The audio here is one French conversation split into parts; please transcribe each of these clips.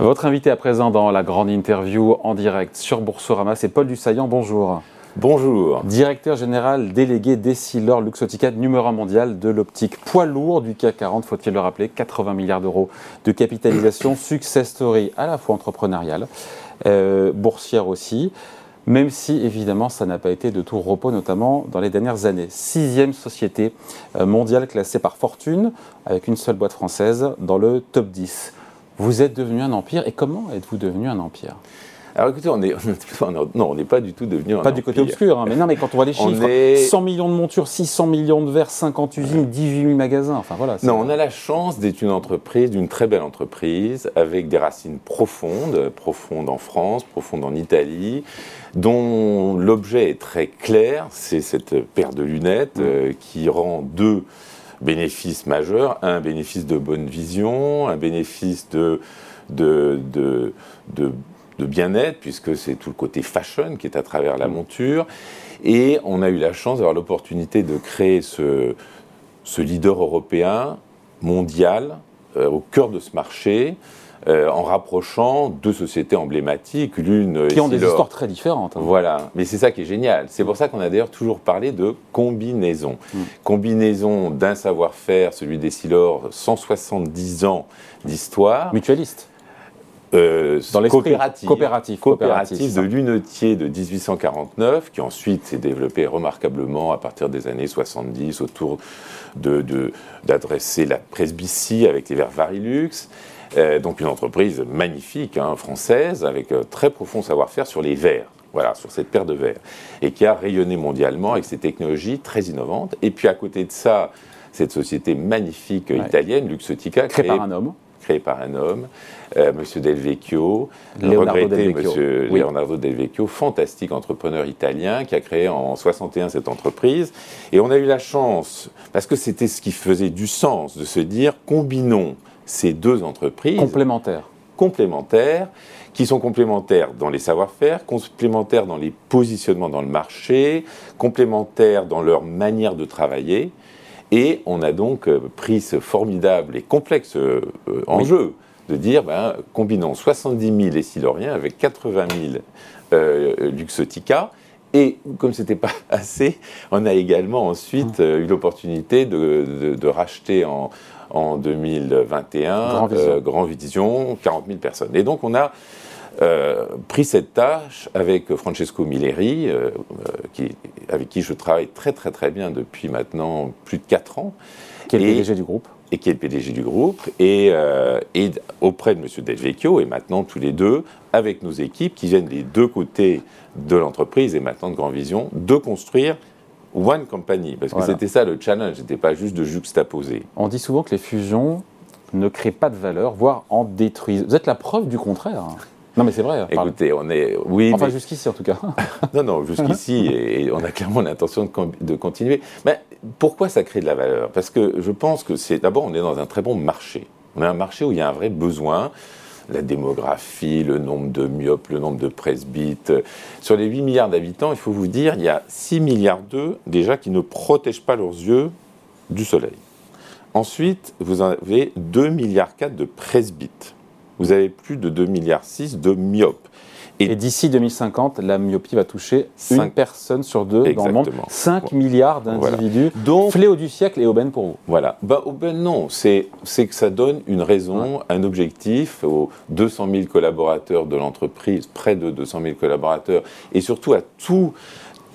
Votre invité à présent dans la grande interview en direct sur Boursorama, c'est Paul Dussaillant. Bonjour. Bonjour. Directeur général délégué d'Essilor Luxotica, numéro 1 mondial de l'optique poids lourd du CAC 40, faut-il le rappeler, 80 milliards d'euros de capitalisation, success story à la fois entrepreneuriale, euh, boursière aussi, même si évidemment ça n'a pas été de tout repos, notamment dans les dernières années. Sixième société euh, mondiale classée par fortune, avec une seule boîte française dans le top 10. Vous êtes devenu un empire, et comment êtes-vous devenu un empire alors écoutez, on est, non, on n'est pas du tout devenu un Pas du côté obscur, hein, mais non, mais quand on voit les chiffres, 100 millions de montures, 600 millions de verres, 50 usines, 18 000 magasins, enfin voilà. Non, on a la chance d'être une entreprise, d'une très belle entreprise, avec des racines profondes, profondes en France, profondes en Italie, dont l'objet est très clair, c'est cette paire de lunettes mm. euh, qui rend deux bénéfices majeurs, un bénéfice de bonne vision, un bénéfice de, de, de, de de bien-être, puisque c'est tout le côté fashion qui est à travers la mm. monture. Et on a eu la chance d'avoir l'opportunité de créer ce, ce, leader européen, mondial, au cœur de ce marché, euh, en rapprochant deux sociétés emblématiques, l'une qui ont des histoires très différentes. Hein. Voilà, mais c'est ça qui est génial. C'est pour ça qu'on a d'ailleurs toujours parlé de combinaison. Mm. Combinaison d'un savoir-faire, celui des Silor, 170 ans d'histoire. Mutualiste. Euh, dans coopérative, coopérative, coopérative de lunetier de 1849, qui ensuite s'est développé remarquablement à partir des années 70 autour d'adresser de, la presbytie avec les verres Varilux. Euh, donc une entreprise magnifique, hein, française, avec un très profond savoir-faire sur les verres. Voilà, sur cette paire de verres. Et qui a rayonné mondialement avec ses technologies très innovantes. Et puis à côté de ça, cette société magnifique italienne, Luxotica, créée par un homme créé par un homme, euh, Monsieur Del Vecchio, Leonardo Del Vecchio. Monsieur Leonardo Del Vecchio, fantastique entrepreneur italien qui a créé en 61 cette entreprise. Et on a eu la chance, parce que c'était ce qui faisait du sens, de se dire combinons ces deux entreprises complémentaires, complémentaires qui sont complémentaires dans les savoir-faire, complémentaires dans les positionnements dans le marché, complémentaires dans leur manière de travailler. Et on a donc euh, pris ce formidable et complexe euh, enjeu de dire, ben, combinons 70 000 Essiloriens avec 80 000 euh, Luxotica. Et comme ce n'était pas assez, on a également ensuite mmh. eu l'opportunité de, racheter en, en 2021 Grand Vision. 40 000 personnes. Et donc on a euh, pris cette tâche avec Francesco Milleri, euh, qui, avec qui je travaille très très très bien depuis maintenant plus de 4 ans. Qui est le PDG du groupe et qui est le PDG du groupe, et, euh, et auprès de M. Del Vecchio, et maintenant tous les deux, avec nos équipes qui viennent des deux côtés de l'entreprise et maintenant de Grand Vision, de construire One Company. Parce que c'était ça le challenge, c'était pas juste de juxtaposer. On dit souvent que les fusions ne créent pas de valeur, voire en détruisent. Vous êtes la preuve du contraire. Non, mais c'est vrai. Écoutez, on est. Oui, enfin, jusqu'ici, en tout cas. non, non, jusqu'ici, et on a clairement l'intention de, de, continuer. Mais pourquoi ça crée de la valeur? Parce que je pense que c'est. D'abord, on est dans un très bon marché. On a un marché où il y a un vrai besoin. La démographie, le nombre de myopes, le nombre de presbytes. Sur les 8 milliards d'habitants, il faut vous dire, il y a 6 milliards d'eux, déjà, qui ne protègent pas leurs yeux du soleil. Ensuite, vous avez 2 milliards 4 de presbytes vous avez plus de 2,6 milliards de myopes. Et, d'ici 2050, la myopie va toucher 5, une personne sur deux dans le monde. 5 milliards d'individus. Donc, fléau du siècle et aubaine pour vous. Voilà. Ben, aubaine, non. C'est que ça donne une raison, un objectif aux 200 000 collaborateurs de l'entreprise, près de 200 000 collaborateurs, et surtout à tout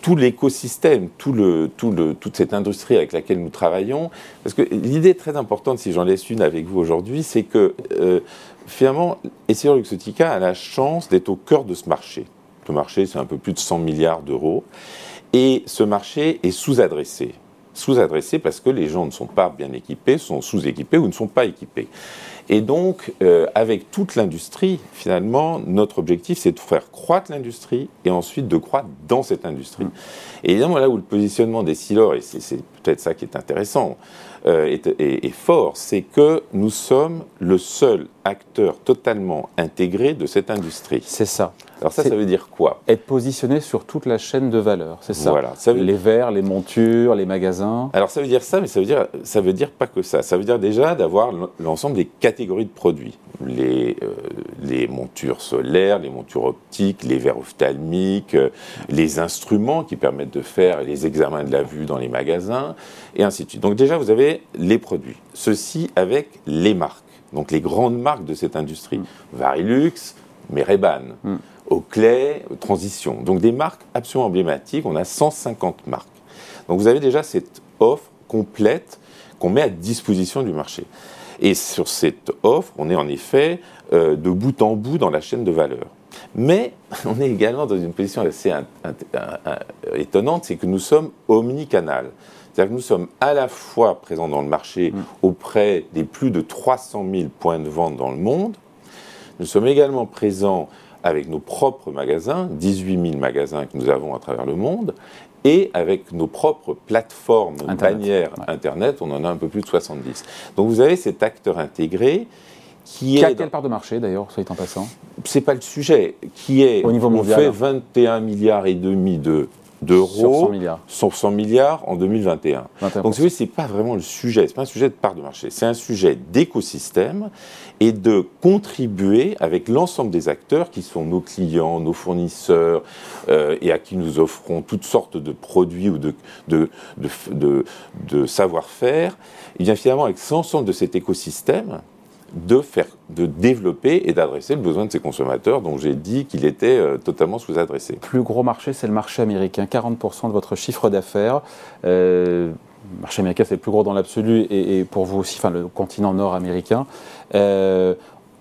tout l'écosystème, tout le, tout le, toute cette industrie avec laquelle nous travaillons. Parce que l'idée très importante, si j'en laisse une avec vous aujourd'hui, c'est que euh, finalement, Essilor Luxotica a la chance d'être au cœur de ce marché. Le marché, c'est un peu plus de 100 milliards d'euros. Et ce marché est sous-adressé. Sous-adressé parce que les gens ne sont pas bien équipés, sont sous-équipés ou ne sont pas équipés. Et donc, euh, avec toute l'industrie, finalement, notre objectif, c'est de faire croître l'industrie et ensuite de croître dans cette industrie. Et évidemment, là où le positionnement des Silor, et c'est peut-être ça qui est intéressant euh, et fort, c'est que nous sommes le seul acteur totalement intégré de cette industrie. C'est ça. Alors ça, ça veut dire quoi? Être positionné sur toute la chaîne de valeur, c'est ça. Voilà. Ça veut... Les verres, les montures, les magasins. Alors ça veut dire ça, mais ça veut dire, ça veut dire pas que ça. Ça veut dire déjà d'avoir l'ensemble des catégories de produits. Les, euh, les montures solaires, les montures optiques, les verres ophtalmiques, euh, les instruments qui permettent de faire les examens de la vue dans les magasins, et ainsi de suite. Donc déjà, vous avez les produits. Ceci avec les marques. Donc les grandes marques de cette industrie. Mm. Varilux, Mereban. Mm. Oakley, Transition. Donc des marques absolument emblématiques, on a 150 marques. Donc vous avez déjà cette offre complète qu'on met à disposition du marché. Et sur cette offre, on est en effet euh, de bout en bout dans la chaîne de valeur. Mais on est également dans une position assez étonnante, c'est que nous sommes omnicanal. C'est-à-dire que nous sommes à la fois présents dans le marché Mm. auprès des plus de 300 000 points de vente dans le monde. Nous sommes également présents avec nos propres magasins, 18 000 magasins que nous avons à travers le monde, et avec nos propres plateformes Internet, bannières ouais. Internet, on en a un peu plus de 70. Donc vous avez cet acteur intégré qui Qui a est... quelle part de marché d'ailleurs, soit en passant? C'est pas le sujet, qui est... Au niveau on mondial. fait 21 milliards et demi de d'euros Sur 100 milliards. sur 100 milliards en 2021. 21%. Donc, ce n'est pas vraiment le sujet, c'est pas un sujet de part de marché, c'est un sujet d'écosystème et de contribuer avec l'ensemble des acteurs qui sont nos clients, nos fournisseurs euh, et à qui nous offrons toutes sortes de produits ou de, de, de, de- de savoir-faire, et bien finalement avec l'ensemble de cet écosystème, de, faire, de développer et d'adresser le besoin de ces consommateurs dont j'ai dit qu'il était euh, totalement sous-adressé. plus gros marché, c'est le marché américain. 40% de votre chiffre d'affaires. Euh, marché américain, c'est le plus gros dans l'absolu et, et pour vous aussi, enfin le continent nord-américain. Euh,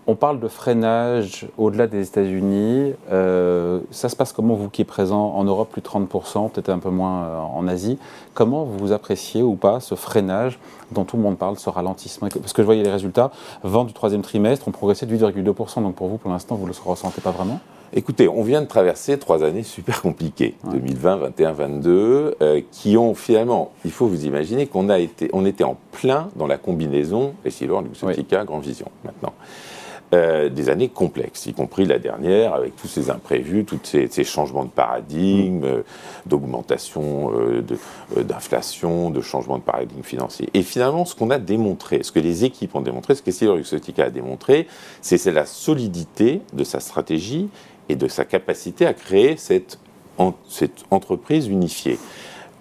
on parle de freinage au-delà des États-Unis. Euh, ça se passe comment, vous qui êtes présent en Europe, plus de 30%, peut-être un peu moins euh, en Asie? Comment vous appréciez ou pas ce freinage dont tout le monde parle, ce ralentissement? Parce que je voyais les résultats, vente du troisième trimestre ont progressé de 8,2%. Donc pour vous, pour l'instant, vous ne le ressentez pas vraiment? Écoutez, on vient de traverser trois années super compliquées, Ouais. 2020, 21, 22, euh, qui ont finalement, il faut vous imaginer qu'on a été, on était en plein dans la combinaison Essilor, Luxottica, Grand Vision, maintenant. Euh, des années complexes, y compris la dernière, avec tous ces imprévus, tous ces, changements de paradigme, euh, d'augmentation euh, de- d'inflation, de changement de paradigme financier. Et finalement, ce qu'on a démontré, ce que les équipes ont démontré, ce qu'Essilor Luxottica a démontré, c'est la solidité de sa stratégie et de sa capacité à créer cette entreprise unifiée.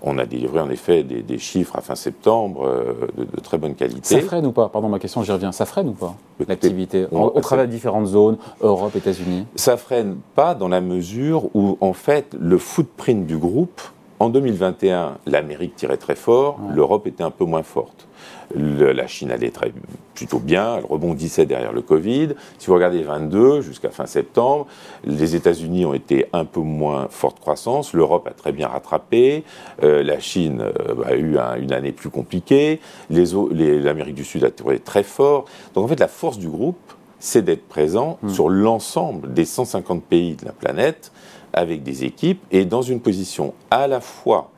On a délivré en effet des, des chiffres à fin septembre euh, de, de très bonne qualité. Ça freine ou pas? Pardon, ma question, j'y reviens. Ça freine ou pas l'activité au, travers de différentes zones, Europe, États-Unis? Ça freine pas dans la mesure où, en fait, le footprint du groupe, en 2021, l'Amérique tirait très fort, Ouais. l'Europe était un peu moins forte. Le- la Chine allait très, plutôt bien, elle rebondissait derrière le Covid. Si vous regardez 22 jusqu'à fin septembre, les États-Unis ont été un peu moins forte croissance, l'Europe a très bien rattrapé, euh, la Chine euh, a eu un- une année plus compliquée, les au- les- l'Amérique du Sud a été très fort. Donc en fait, la force du groupe, c'est d'être présent Hmm. sur l'ensemble des 150 pays de la planète avec des équipes et dans une position à la fois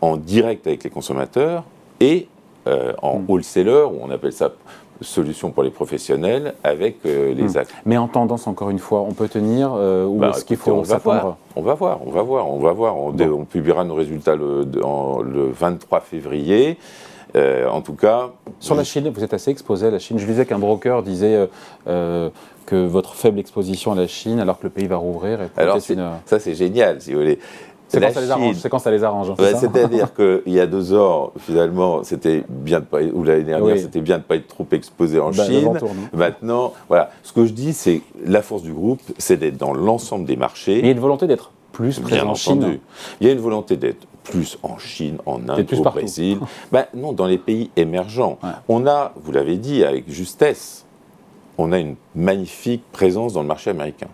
en direct avec les consommateurs et euh, en Hmm. wholesaler, ou on appelle ça solution pour les professionnels, avec euh, les Hmm. acteurs. Mais en tendance, encore une fois, on peut tenir euh, ou Bah, est-ce qu'il faut on va voir. s'attendre On va voir, on va voir, on va voir. On, on publiera nos résultats le, de- en- le 23 février. Euh, en tout cas, Sur la Chine, vous êtes assez exposé à la Chine. Je disais qu'un broker disait euh, euh, que votre faible exposition à la Chine, alors que le pays va rouvrir, est alors c'est- une... ça c'est génial, si vous voulez. C'est quand, ça les arrange. Chine- C'est quand ça les arrange. hein, C'est-à-dire qu'il y a deux ans, finalement, c'était bien de pas, ou l'année dernière, Oui. c'était bien de ne pas être trop exposé en Bah, Chine. tourne. Maintenant, voilà. Ce que je dis, c'est la force du groupe, c'est d'être dans l'ensemble des marchés. Mais il y a une volonté d'être plus Bien présent en Chine. entendu. Il y a une volonté d'être plus en Chine, en Inde, plus au partout. Brésil. Ben, non, dans les pays émergents. Ouais. On a, vous l'avez dit avec justesse, on a une magnifique présence dans le marché américain.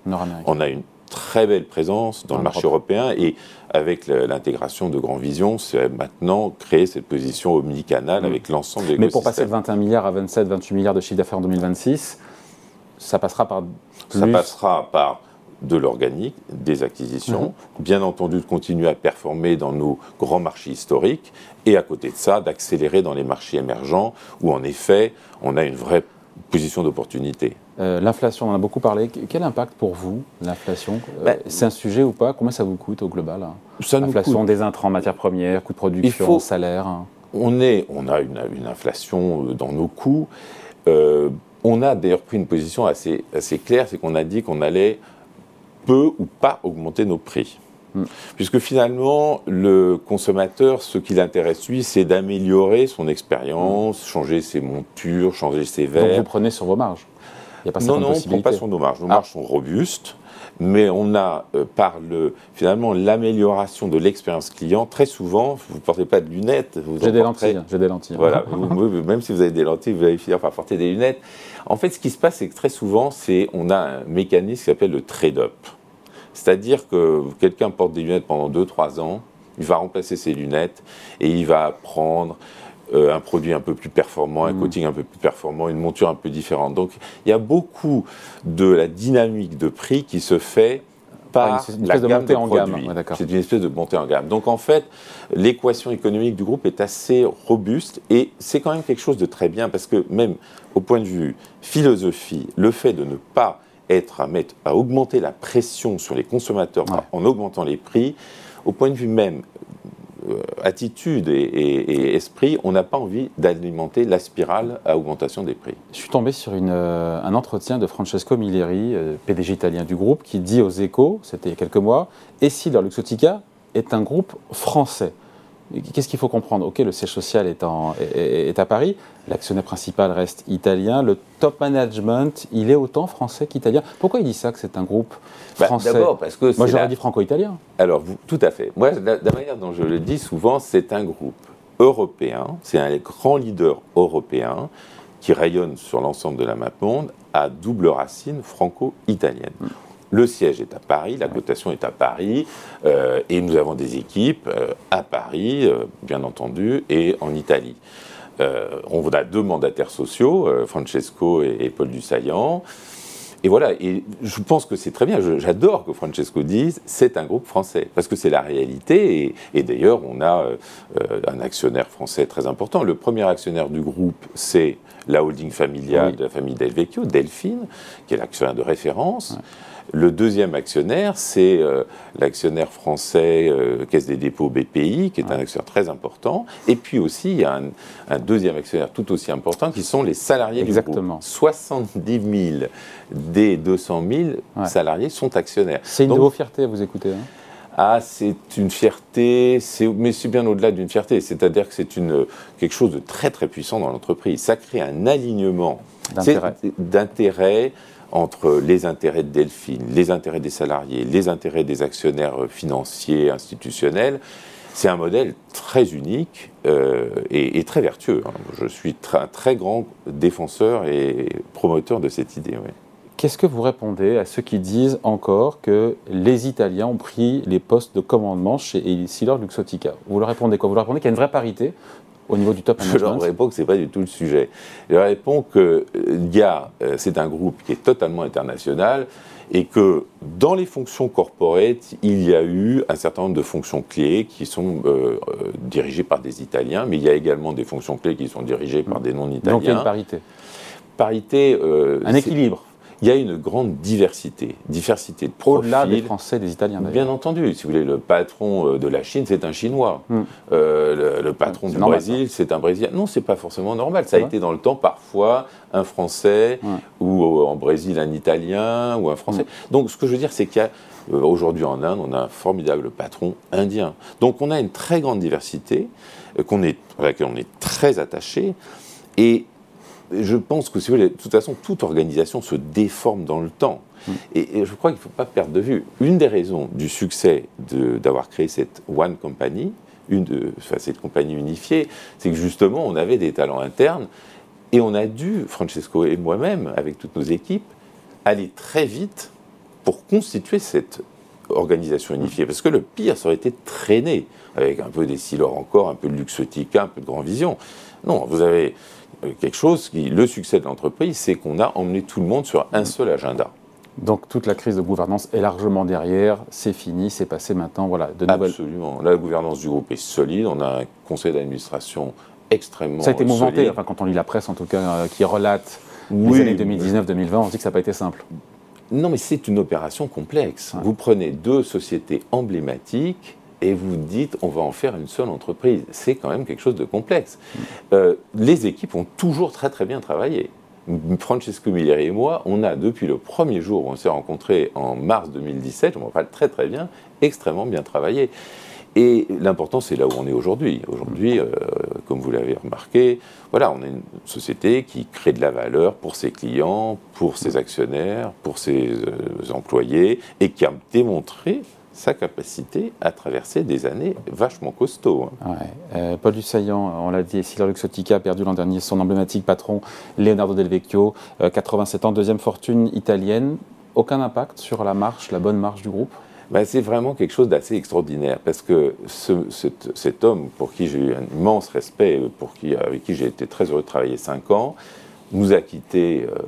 On a une très belle présence dans le marché Europe. européen et avec l'intégration de Grand Vision, c'est maintenant créer cette position omnicanale Mm. avec l'ensemble des Mais pour passer de 21 milliards à 27, 28 milliards de chiffre d'affaires en 2026, ça passera par plus... Ça passera par de l'organique, des acquisitions, Mhm. bien entendu de continuer à performer dans nos grands marchés historiques, et à côté de ça, d'accélérer dans les marchés émergents, où en effet, on a une vraie position d'opportunité. Euh, l'inflation, on en a beaucoup parlé. Quel impact pour vous, l'inflation? Ben, C'est un sujet ou pas? Combien ça vous coûte au global hein? L'inflation des intrants, matières premières, coûts de production, faut, salaire hein? on, est, on a une, une, inflation dans nos coûts. on a d'ailleurs pris une position assez, assez claire, c'est qu'on a dit qu'on allait peu ou pas augmenter nos prix. Hmm. Puisque finalement, le consommateur, ce qui l'intéresse lui, c'est d'améliorer son expérience, changer ses montures, changer ses verres. Donc vous prenez sur vos marges Il y a pas Non, non, on ne prend pas sur nos marges. Nos ah. marges sont robustes, mais on a, euh, par le, finalement l'amélioration de l'expérience client, très souvent, vous ne portez pas de lunettes. J'ai des lentilles. J'ai des lentilles. Voilà, même si vous avez des lentilles, vous allez finir par porter des lunettes. En fait, ce qui se passe, c'est que très souvent, c'est on a un mécanisme qui s'appelle le trade-up. C'est-à-dire que quelqu'un porte des lunettes pendant 2-3 ans, il va remplacer ses lunettes et il va prendre euh, un produit un peu plus performant, un mmh. coating un peu plus performant, une monture un peu différente. Donc il y a beaucoup de la dynamique de prix qui se fait par la gamme de, en produits. c'est une espèce de montée en gamme. Donc en fait, l'équation économique du groupe est assez robuste et c'est quand même quelque chose de très bien parce que même au point de vue philosophie, le fait de ne pas être à, mettre, à augmenter la pression sur les consommateurs en augmentant les prix, au point de vue même euh, attitude et, esprit, on n'a pas envie d'alimenter la spirale à augmentation des prix. Je suis tombé sur une, euh, un entretien de Francesco Milleri, euh, PDG italien du groupe, qui dit aux échos, c'était il y a quelques mois, et si leur Luxotica est un groupe français? Qu'est-ce qu'il faut comprendre? Ok, le siège social est, en, est, à Paris, l'actionnaire principal reste italien, le top management, il est autant français qu'italien. Pourquoi il dit ça, que c'est un groupe bah, français? D'abord parce que Moi, j'aurais dit franco-italien. Alors, tout à fait. Moi, la, la manière dont je le dis souvent, c'est un groupe européen, c'est un grand leader européen qui rayonne sur l'ensemble de la map monde à double racine franco-italienne. Hmm. Le siège est à Paris, la cotation est à Paris, euh, et nous avons des équipes euh, à Paris, euh, bien entendu, et en Italie. on a deux mandataires sociaux, Francesco et, Paul Dussaillant. Et voilà, et je pense que c'est très bien, j'adore que Francesco dise c'est un groupe français, parce que c'est la réalité, et, d'ailleurs on a un actionnaire français très important. Le premier actionnaire du groupe, c'est la holding familiale de la famille Del Vecchio, Delphine, qui est l'actionnaire de référence. Le deuxième actionnaire, c'est euh, l'actionnaire français euh, Caisse des dépôts BPI, qui est un actionnaire très important. Et puis aussi, il y a un, deuxième actionnaire tout aussi important, qui sont les salariés Exactement. du groupe. 70 000 des 200 000 salariés sont actionnaires. C'est une de vos fiertés à vous écouter. Hein? ah, c'est une fierté, mais c'est bien au-delà d'une fierté. C'est-à-dire que c'est quelque chose de très très puissant dans l'entreprise. Ça crée un alignement d'intérêts entre les intérêts de Delphine, les intérêts des salariés, les intérêts des actionnaires financiers, institutionnels. C'est un modèle très unique euh, et, très vertueux. Hein. Je suis un très grand défenseur et promoteur de cette idée. Qu'est-ce que vous répondez à ceux qui disent encore que les Italiens ont pris les postes de commandement chez Essilor Luxotica Vous leur répondez quoi? Vous leur répondez qu'il y a une vraie parité au niveau du top management Je leur réponds que ce n'est pas du tout le sujet. Je leur réponds que GIA, euh, c'est un groupe qui est totalement international et que dans les fonctions corporate, il y a eu un certain nombre de fonctions clés qui sont euh, euh, dirigées par des Italiens, mais il y a également des fonctions clés qui sont dirigées par des non-Italiens. Donc il y a une parité. Parité. un équilibre il y a une grande diversité, diversité de profils. Au-delà des Français, des Italiens. Bien entendu, si vous voulez, le patron euh, de la Chine, c'est un Chinois. Hmm. Euh, le, patron du Brésil, c'est un Brésilien. Non, c'est pas forcément normal. Ça a été dans le temps parfois un Français ou euh, en Brésil un Italien ou un Français. Hmm. Donc, ce que je veux dire, c'est qu'il y a aujourd'hui en Inde, on a un formidable patron indien. Donc, on a une très grande diversité qu'on est, à laquelle on est très attaché. Et je pense que, si vous voulez, de toute façon, toute organisation se déforme dans le temps. Mm. Et, je crois qu'il ne faut pas perdre de vue. Une des raisons du succès d'avoir créé cette One Company, une de, cette compagnie unifiée, c'est que justement, on avait des talents internes et on a dû, Francesco et moi-même, avec toutes nos équipes, aller très vite pour constituer cette organisation unifiée. Parce que le pire, ça aurait été traîner avec un peu des silos encore, un peu de Luxotica, un peu de Grand Vision. Non, vous avez quelque chose qui, le succès de l'entreprise, c'est qu'on a emmené tout le monde sur un seul agenda. Donc toute la crise de gouvernance est largement derrière, c'est fini, c'est passé maintenant, voilà, de nouvelles... Absolument. la gouvernance du groupe est solide, on a un conseil d'administration extrêmement Ça a été mouvementé, enfin, quand on lit la presse en tout cas, euh, qui relate les années 2019-2020, on se dit que ça n'a pas été simple. Non, mais c'est une opération complexe. Vous prenez deux sociétés emblématiques et vous dites on va en faire une seule entreprise. C'est quand même quelque chose de complexe. Euh, les équipes ont toujours très très bien travaillé. Francesco Milleri et moi, on a depuis le premier jour où on s'est rencontrés en mars 2017, je me rappelle très très bien, extrêmement bien travaillé. Et l'important, c'est là où on est aujourd'hui. Aujourd'hui, euh, comme vous l'avez remarqué, voilà, on est une société qui crée de la valeur pour ses clients, pour ses actionnaires, pour ses euh, employés, et qui a démontré sa capacité à traverser des années vachement costauds. Hein. Euh, Paul Dussaillant, on l'a dit, Silver Luxotica a perdu l'an dernier son emblématique patron Leonardo Del Vecchio, 87 ans, deuxième fortune italienne. Aucun impact sur la marche, la bonne marche du groupe? Ben, c'est vraiment quelque chose d'assez extraordinaire parce que cet, homme, pour qui j'ai eu un immense respect, pour qui, avec qui j'ai été très heureux de travailler cinq ans, nous a quittés euh,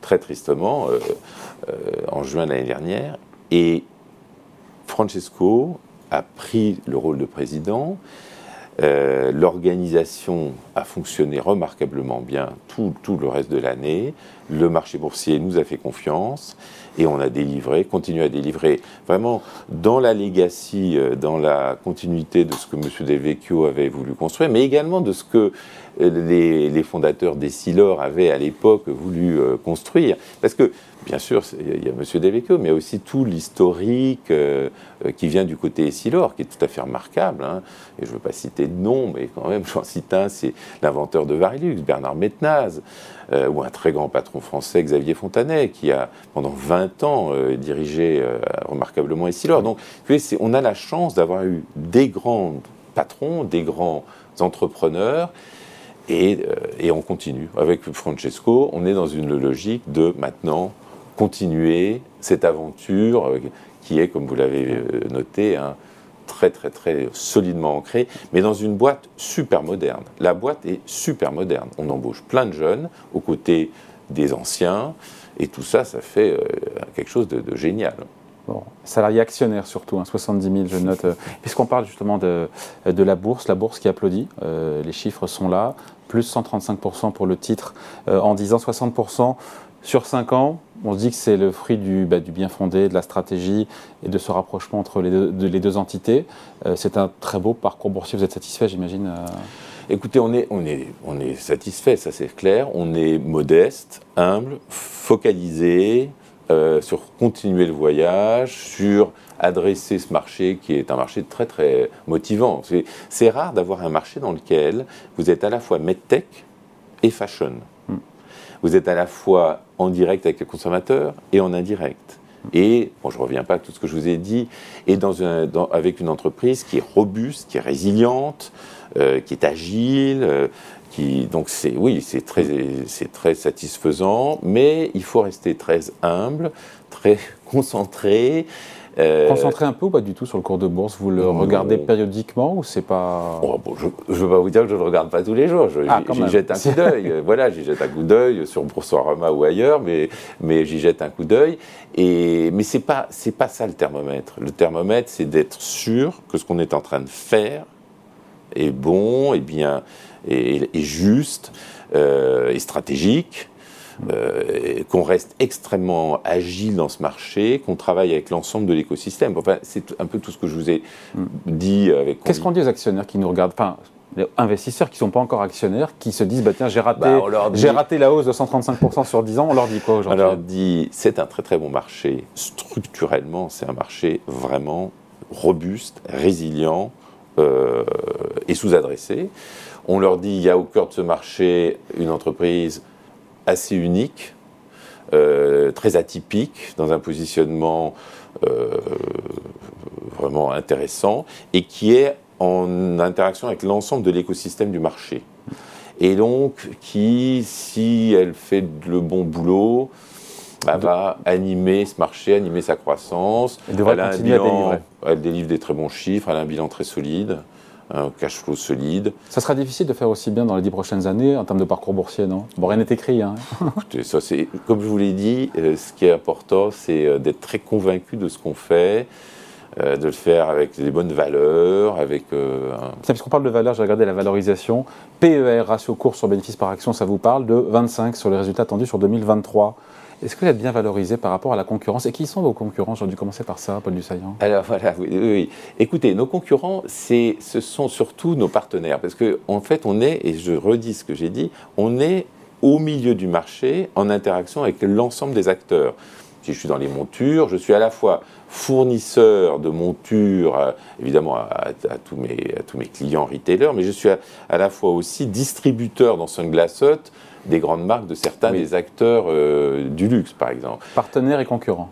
très tristement euh, euh, en juin de l'année dernière. Et Francesco a pris le rôle de président. L'organisation a fonctionné remarquablement bien tout, tout le reste de l'année. Le marché boursier nous a fait confiance et on a délivré, continue à délivrer, vraiment dans la legacy, euh, dans la continuité de ce que M. Delvecchio avait voulu construire, mais également de ce que euh, les, fondateurs des Silor avaient à l'époque voulu euh, construire. Parce que, bien sûr, il y a M. Delvecchio, mais aussi tout l'historique qui vient du côté Silor, qui est tout à fait remarquable. Hein. Et je ne veux pas citer de nom, mais quand même, j'en cite un, c'est l'inventeur de Varilux, Bernard. Euh, ou un très grand patron français, Xavier Fontanet, qui a pendant 20 ans euh, dirigé euh, remarquablement Essilor. Donc, on a la chance d'avoir eu des grands patrons, des grands entrepreneurs, et, et, on continue. Avec Francesco, on est dans une logique de maintenant continuer cette aventure qui est, comme vous l'avez noté, un très très très solidement ancré, mais dans une boîte super moderne. La boîte est super moderne. On embauche plein de jeunes aux côtés des anciens, et tout ça, ça fait euh, quelque chose de, génial. Salarié actionnaire surtout, 70 hein, 000, je note. Euh, puisqu'on parle justement de, la bourse, la bourse qui applaudit, euh, les chiffres sont là, plus 135% pour le titre en 10 ans, 60% sur 5 ans, on se dit que c'est le fruit du, bah, bien fondé, de la stratégie et de ce rapprochement entre les deux, entités. Euh, c'est un très beau parcours boursier. Vous êtes satisfait, j'imagine euh Écoutez, on est, on est, on est satisfait, ça c'est clair. On est modeste, humble, focalisé euh, sur continuer le voyage, sur adresser ce marché qui est un marché très très motivant. C'est rare d'avoir un marché dans lequel vous êtes à la fois medtech et fashion. Vous êtes à la fois en direct avec les consommateurs et en indirect. Et, bon, je ne reviens pas à tout ce que je vous ai dit, et dans un, avec une entreprise qui est robuste, qui est résiliente, euh, qui est agile, euh, qui, donc c'est, oui, c'est très, c'est très satisfaisant, mais il faut rester très humble, très concentré, euh, Concentré un peu ou pas du tout sur le cours de bourse? Vous le regardez périodiquement ou c'est pas? Oh, Je ne veux pas vous dire que je ne le regarde pas tous les jours. Ah, j'y jette un coup d'œil. voilà, j'y jette un coup d'œil sur Boursorama ou ailleurs, mais, mais j'y jette un coup d'œil. Et, mais ce n'est pas, pas ça le thermomètre. Le thermomètre, c'est d'être sûr que ce qu'on est en train de faire est bon, et bien, et, juste, euh, et stratégique euh, qu'on reste extrêmement agile dans ce marché, qu'on travaille avec l'ensemble de l'écosystème. Enfin, c'est un peu tout ce que je vous ai dit avec. Qu'est-ce qu'on dit aux actionnaires qui nous regardent? Enfin, les investisseurs qui ne sont pas encore actionnaires, qui se disent bah, tiens, j'ai raté, bah, j'ai raté la hausse de 135% sur 10 ans, on leur dit quoi aujourd'hui? On leur dit c'est un très très bon marché. Structurellement, c'est un marché vraiment robuste, résilient euh, et sous-adressé. On leur dit il y a au cœur de ce marché une entreprise assez unique, euh, très atypique, dans un positionnement euh, vraiment intéressant, et qui est en interaction avec l'ensemble de l'écosystème du marché. Et donc, qui, si elle fait le bon boulot, bah, va animer ce marché, animer sa croissance. Elle, elle, a un bilan, elle délivre des très bons chiffres, elle a un bilan très solide un cash flow solide. Ça sera difficile de faire aussi bien dans les dix prochaines années en termes de parcours boursier, non? Bon, rien n'est écrit. Hein. Écoutez, ça, c'est, comme je vous l'ai dit, euh, ce qui est important, c'est euh, d'être très convaincu de ce qu'on fait, euh, de le faire avec des bonnes valeurs, avec... Euh, puisqu'on parle de valeur, j'ai regardé la valorisation. PER, ratio cours sur bénéfice par action, ça vous parle de 25 sur les résultats attendus sur 2023. Est-ce que vous êtes bien valorisé par rapport à la concurrence Et qui sont vos concurrents J'aurais dû commencer par ça, Paul Dussaillant. Alors voilà, oui, Écoutez, nos concurrents, ce sont surtout nos partenaires. Parce qu'en en fait, on est, et je redis ce que j'ai dit, on est au milieu du marché en interaction avec l'ensemble des acteurs. Si je suis dans les montures, je suis à la fois fournisseur de montures, euh, évidemment à, tous mes, tous mes, clients retailers, mais je suis à, la fois aussi distributeur dans Sunglass Hut des grandes marques de certains des acteurs euh, du luxe, par exemple. Partenaires et concurrents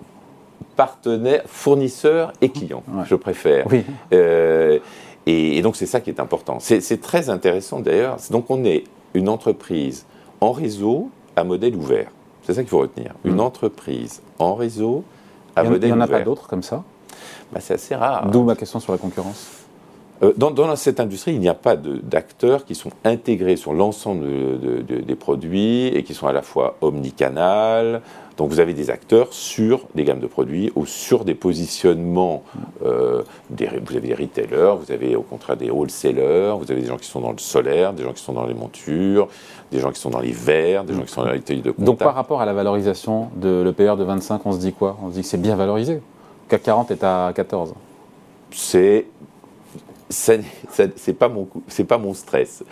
Partenaires, fournisseurs et clients, je préfère. Oui. Euh, et, et, donc c'est ça qui est important. C'est très intéressant d'ailleurs. Donc on est une entreprise en réseau à modèle ouvert. C'est ça qu'il faut retenir. Une hmm. entreprise en réseau à modèle ouvert. Il n'y en a pas d'autres comme ça? Bah, C'est assez rare. D'où ma question sur la concurrence. Euh, dans, cette industrie, il n'y a pas d'acteurs qui sont intégrés sur l'ensemble des produits et qui sont à la fois omnicanal. Donc vous avez des acteurs sur des gammes de produits ou sur des positionnements. Euh, vous avez des retailers, vous avez au contraire des wholesalers, vous avez des gens qui sont dans le solaire, des gens qui sont dans les montures, des gens qui sont dans les verres, des gens qui sont dans les tailles de contact. Donc par rapport à la valorisation de l'EPR de 25, on se dit quoi? On se dit que c'est bien valorisé? CAC 40 est à 14. C'est c'est pas mon c'est pas mon stress.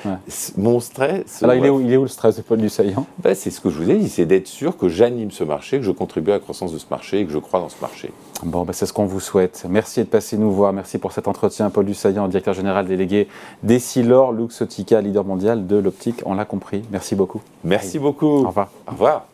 Mon stress. Alors il, est où, il est où le stress de Paul Dussaillant ben, C'est ce que je vous ai dit, c'est d'être sûr que j'anime ce marché, que je contribue à la croissance de ce marché et que je crois dans ce marché. Bon, ben, c'est ce qu'on vous souhaite. Merci de passer nous voir. Merci pour cet entretien, Paul Dussaillant, directeur général délégué d'Essilor Luxotica, leader mondial de l'optique. On l'a compris. Merci beaucoup. Merci beaucoup. Au revoir. Au revoir.